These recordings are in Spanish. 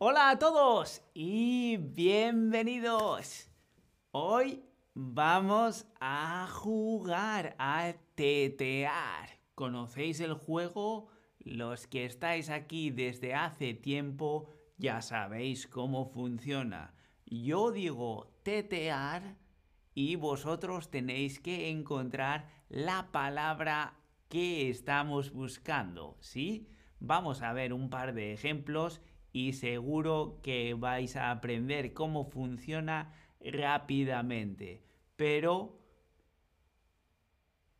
Hola a todos y bienvenidos. Hoy vamos a jugar a tetear. ¿Conocéis el juego? Los que estáis aquí desde hace tiempo ya sabéis cómo funciona. Yo digo tetear y vosotros tenéis que encontrar la palabra que estamos buscando, ¿sí? Vamos a ver un par de ejemplos y seguro que vais a aprender cómo funciona rápidamente. Pero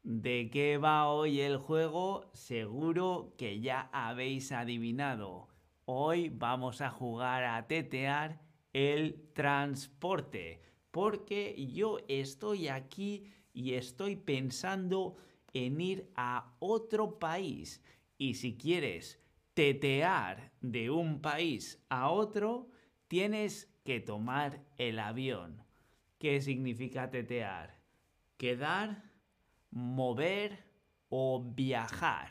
¿de qué va hoy el juego? Seguro que ya habéis adivinado. Hoy vamos a jugar a tetear el transporte. Porque yo estoy aquí y estoy pensando en ir a otro país. Y si quieres tetear de un país a otro, tienes que tomar el avión. ¿Qué significa tetear? Quedar, mover o viajar.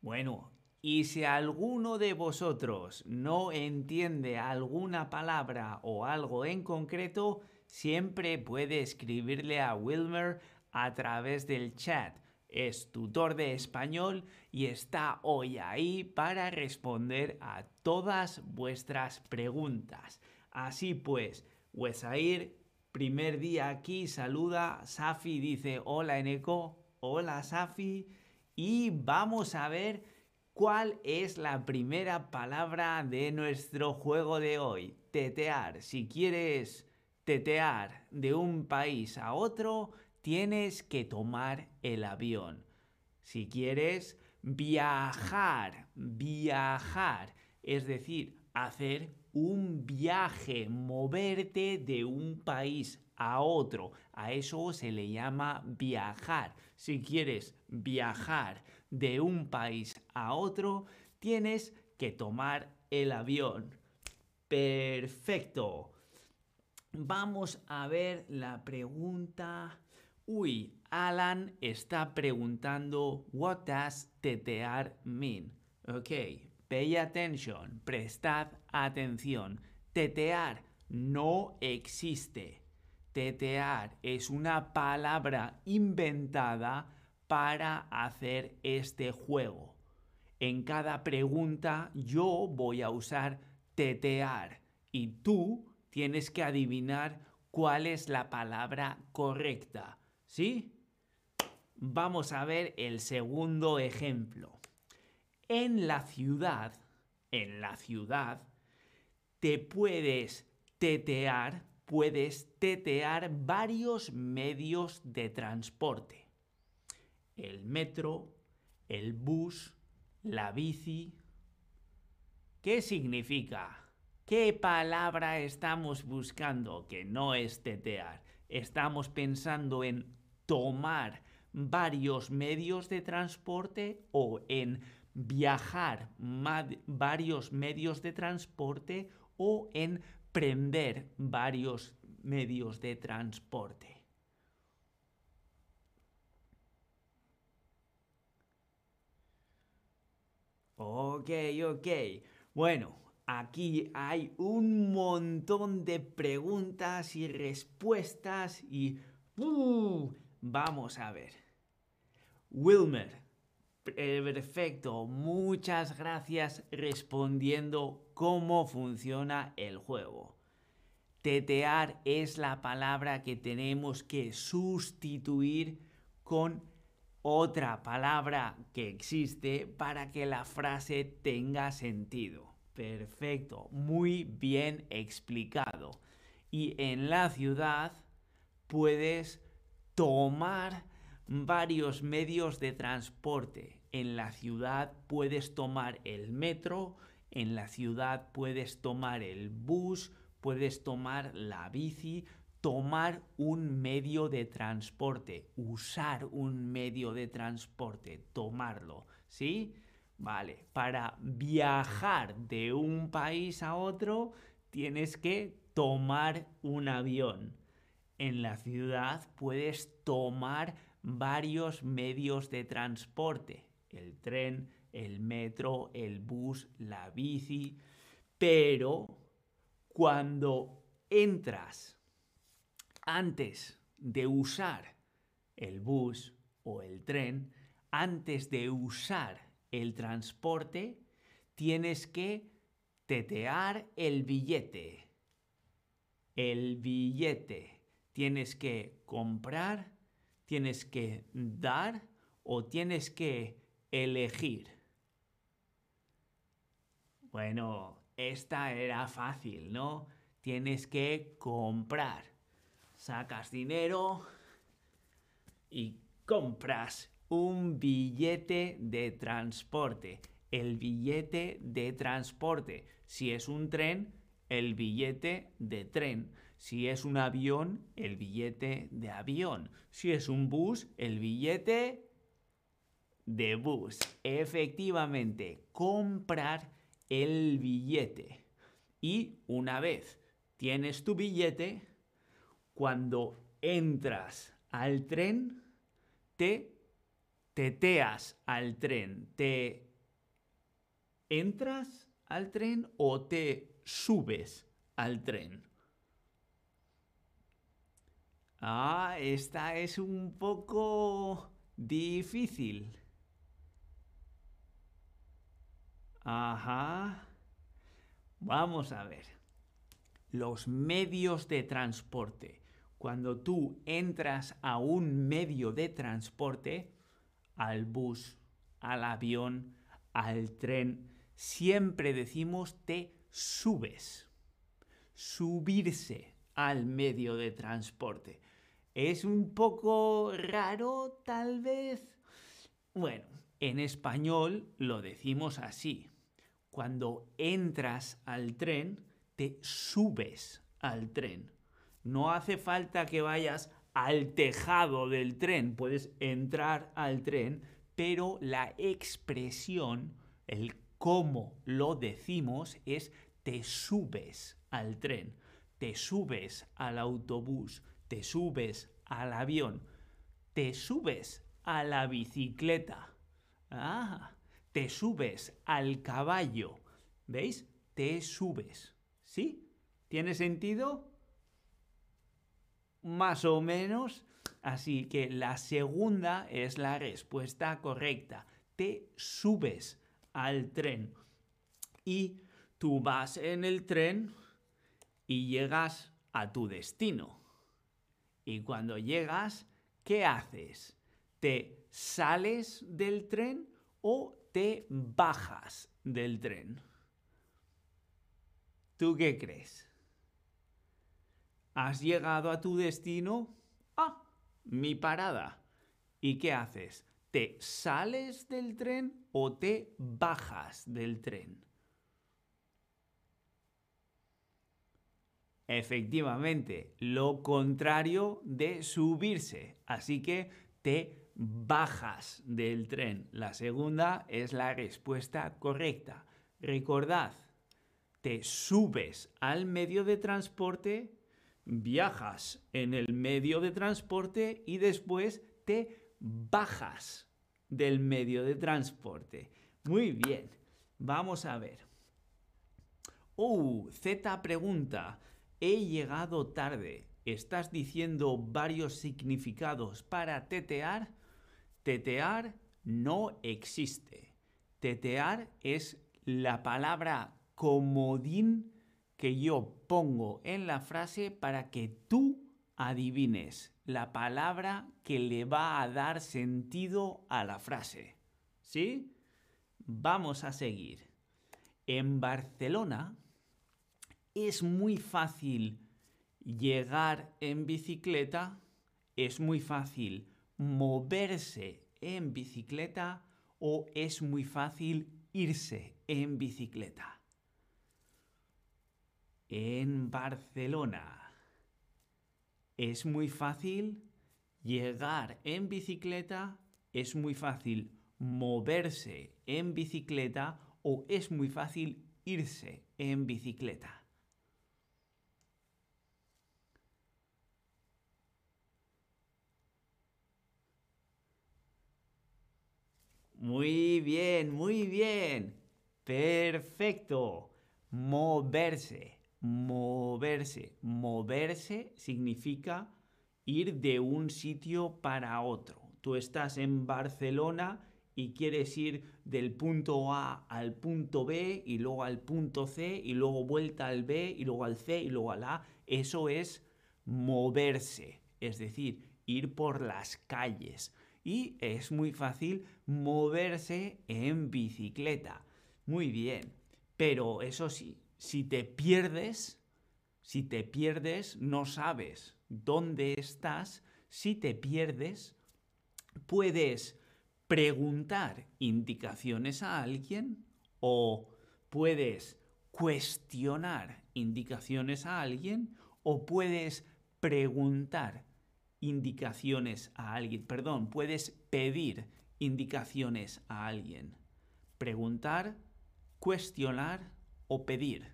Bueno, y si alguno de vosotros no entiende alguna palabra o algo en concreto, siempre puede escribirle a Wilmer a través del chat. Es tutor de español y está hoy ahí para responder a todas vuestras preguntas. Así pues, Wesair, primer día aquí, saluda. Safi dice hola Eneco, hola Safi. Y vamos a ver ¿Cuál es la primera palabra de nuestro juego de hoy? Tetear. Si quieres tetear de un país a otro, tienes que tomar el avión. Si quieres viajar, viajar, es decir, hacer un viaje, moverte de un país a otro. A eso se le llama viajar. Si quieres viajar de un país a otro, tienes que tomar el avión. Perfecto. Vamos a ver la pregunta. Uy, Alan está preguntando, what does tetear mean? Ok, pay attention, prestad atención. Tetear no existe. Tetear es una palabra inventada para hacer este juego. En cada pregunta yo voy a usar tetear y tú tienes que adivinar cuál es la palabra correcta. ¿Sí? Vamos a ver el segundo ejemplo. En la ciudad, en la ciudad, te puedes tetear, puedes tetear varios medios de transporte el metro, el bus, la bici. ¿Qué significa? ¿Qué palabra estamos buscando? Que no es tetear. Estamos pensando en tomar varios medios de transporte o en viajar varios medios de transporte o en prender varios medios de transporte. Ok, ok. Bueno, aquí hay un montón de preguntas y respuestas y... Uh, vamos a ver. Wilmer, perfecto. Muchas gracias respondiendo cómo funciona el juego. Tetear es la palabra que tenemos que sustituir con otra palabra que existe para que la frase tenga sentido. Perfecto, muy bien explicado. Y en la ciudad puedes tomar varios medios de transporte. En la ciudad puedes tomar el metro, en la ciudad puedes tomar el bus, puedes tomar la bici, tomar un medio de transporte, usar un medio de transporte, tomarlo, ¿sí? Vale, para viajar de un país a otro tienes que tomar un avión. En la ciudad puedes tomar varios medios de transporte. El tren, el metro, el bus, la bici. Pero cuando entras antes de usar el bus o el tren, antes de usar el transporte, tienes que tetear el billete. El billete. Tienes que comprar, tienes que dar o tienes que elegir. Bueno, esta era fácil, ¿no? Tienes que comprar. Sacas dinero y compras un billete de transporte. El billete de transporte. Si es un tren, el billete de tren. Si es un avión, el billete de avión. Si es un bus, el billete de bus. Efectivamente, comprar el billete. Y una vez tienes tu billete, cuando entras al tren, te teteas al tren, te entras al tren o te subes al tren. Ah, esta es un poco difícil. Ajá. Vamos a ver. Los medios de transporte. Cuando tú entras a un medio de transporte, al bus, al avión, al tren, siempre decimos te subes. Subirse al medio de transporte. ¿Es un poco raro, tal vez? Bueno, en español lo decimos así. Cuando entras al tren, te subes al tren. No hace falta que vayas al tejado del tren, puedes entrar al tren, pero la expresión, el cómo lo decimos es te subes al tren, te subes al autobús, te subes al avión, te subes a la bicicleta. Ah, te subes al caballo. ¿Veis? Te subes. ¿Sí? ¿Tiene sentido? Más o menos. Así que la segunda es la respuesta correcta. Te subes al tren. Y tú vas en el tren y llegas a tu destino. Y cuando llegas, ¿qué haces? ¿Te sales del tren o te bajas del tren? ¿Tú qué crees? ¿Has llegado a tu destino? Ah, mi parada. ¿Y qué haces? ¿Te sales del tren o te bajas del tren? Efectivamente, lo contrario de subirse. Así que te bajas del tren. La segunda es la respuesta correcta. Recordad, te subes al medio de transporte, viajas en el medio de transporte y después te bajas del medio de transporte. Muy bien, vamos a ver. Oh, Z pregunta, he llegado tarde. ¿Estás diciendo varios significados para tetear? Tetear no existe. Tetear es la palabra comodín que yo pongo en la frase para que tú adivines la palabra que le va a dar sentido a la frase. ¿Sí? Vamos a seguir. En Barcelona es muy fácil llegar en bicicleta, es muy fácil moverse en bicicleta o es muy fácil irse en bicicleta. En Barcelona es muy fácil llegar en bicicleta, es muy fácil moverse en bicicleta o es muy fácil irse en bicicleta. Muy bien, muy bien. Perfecto. Moverse, moverse. Moverse significa ir de un sitio para otro. Tú estás en Barcelona y quieres ir del punto A al punto B y luego al punto C y luego vuelta al B y luego al C y luego al A. Eso es moverse, es decir, ir por las calles. Y es muy fácil moverse en bicicleta. Muy bien, pero eso sí, si te pierdes, si te pierdes, no sabes dónde estás. Si te pierdes, puedes preguntar indicaciones a alguien o puedes cuestionar indicaciones a alguien o puedes preguntar indicaciones a alguien. Perdón, puedes pedir indicaciones a alguien. Preguntar, cuestionar o pedir.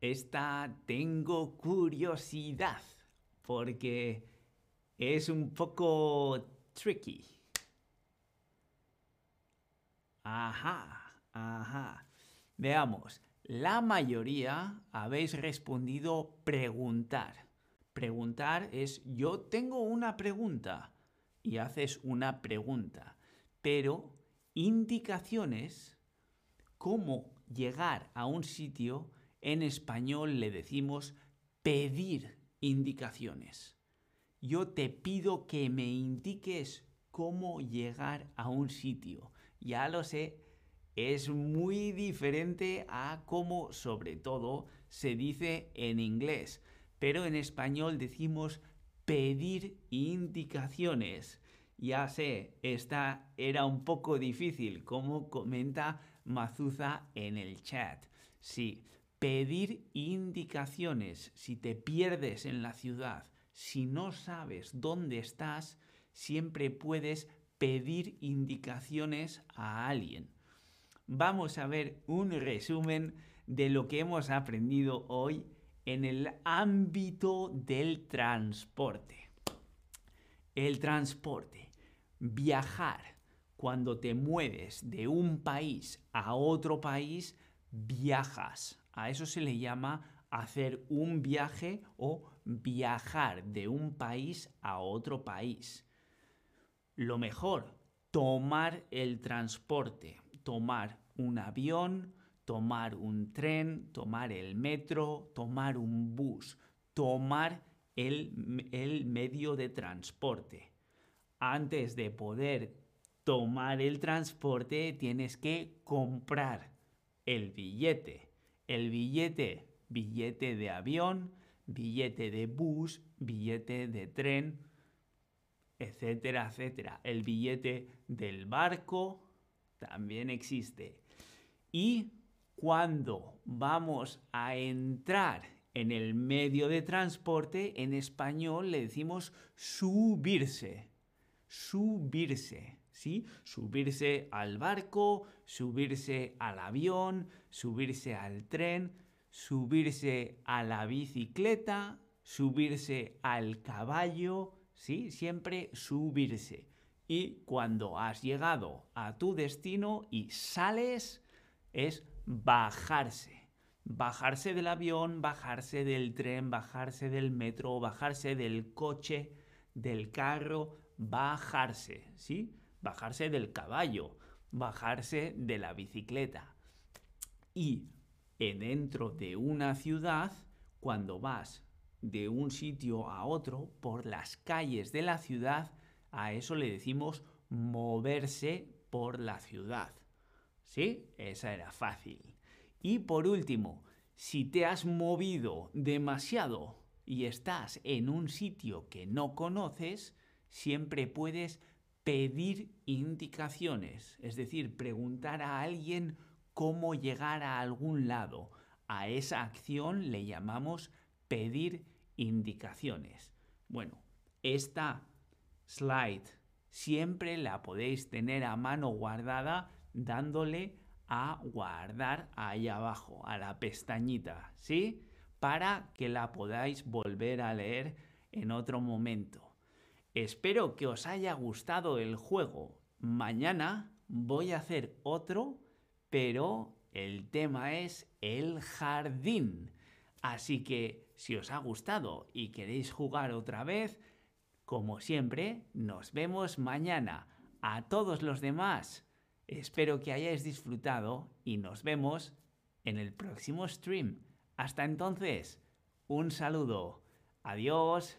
Esta tengo curiosidad porque es un poco tricky. Ajá, ajá. Veamos, la mayoría habéis respondido preguntar. Preguntar es yo tengo una pregunta y haces una pregunta. Pero indicaciones, cómo llegar a un sitio, en español le decimos pedir indicaciones. Yo te pido que me indiques cómo llegar a un sitio. Ya lo sé, es muy diferente a cómo sobre todo se dice en inglés, pero en español decimos pedir indicaciones. Ya sé, esta era un poco difícil, como comenta Mazuza en el chat. Sí, pedir indicaciones si te pierdes en la ciudad, si no sabes dónde estás, siempre puedes pedir indicaciones a alguien. Vamos a ver un resumen de lo que hemos aprendido hoy en el ámbito del transporte. El transporte, viajar, cuando te mueves de un país a otro país, viajas. A eso se le llama hacer un viaje o viajar de un país a otro país. Lo mejor, tomar el transporte, tomar un avión, tomar un tren, tomar el metro, tomar un bus, tomar el, medio de transporte. Antes de poder tomar el transporte tienes que comprar el billete el billete, billete de avión, billete de bus, billete de tren, etcétera, etcétera. El billete del barco también existe. Y cuando vamos a entrar en el medio de transporte, en español le decimos subirse. Subirse. ¿Sí? Subirse al barco, subirse al avión, subirse al tren, subirse a la bicicleta, subirse al caballo, ¿sí? Siempre subirse. Y cuando has llegado a tu destino y sales, es bajarse. Bajarse del avión, bajarse del tren, bajarse del metro, bajarse del coche, del carro, bajarse, ¿sí? Bajarse del caballo, bajarse de la bicicleta. Y dentro de una ciudad, cuando vas de un sitio a otro por las calles de la ciudad, a eso le decimos moverse por la ciudad. ¿Sí? Esa era fácil. Y por último, si te has movido demasiado y estás en un sitio que no conoces, siempre puedes pedir indicaciones, es decir, preguntar a alguien cómo llegar a algún lado. A esa acción le llamamos pedir indicaciones. Bueno, esta slide siempre la podéis tener a mano guardada dándole a guardar ahí abajo, a la pestañita, ¿sí? Para que la podáis volver a leer en otro momento. Espero que os haya gustado el juego. Mañana voy a hacer otro, pero el tema es el jardín. Así que si os ha gustado y queréis jugar otra vez, como siempre, nos vemos mañana. A todos los demás, espero que hayáis disfrutado y nos vemos en el próximo stream. Hasta entonces, un saludo. Adiós.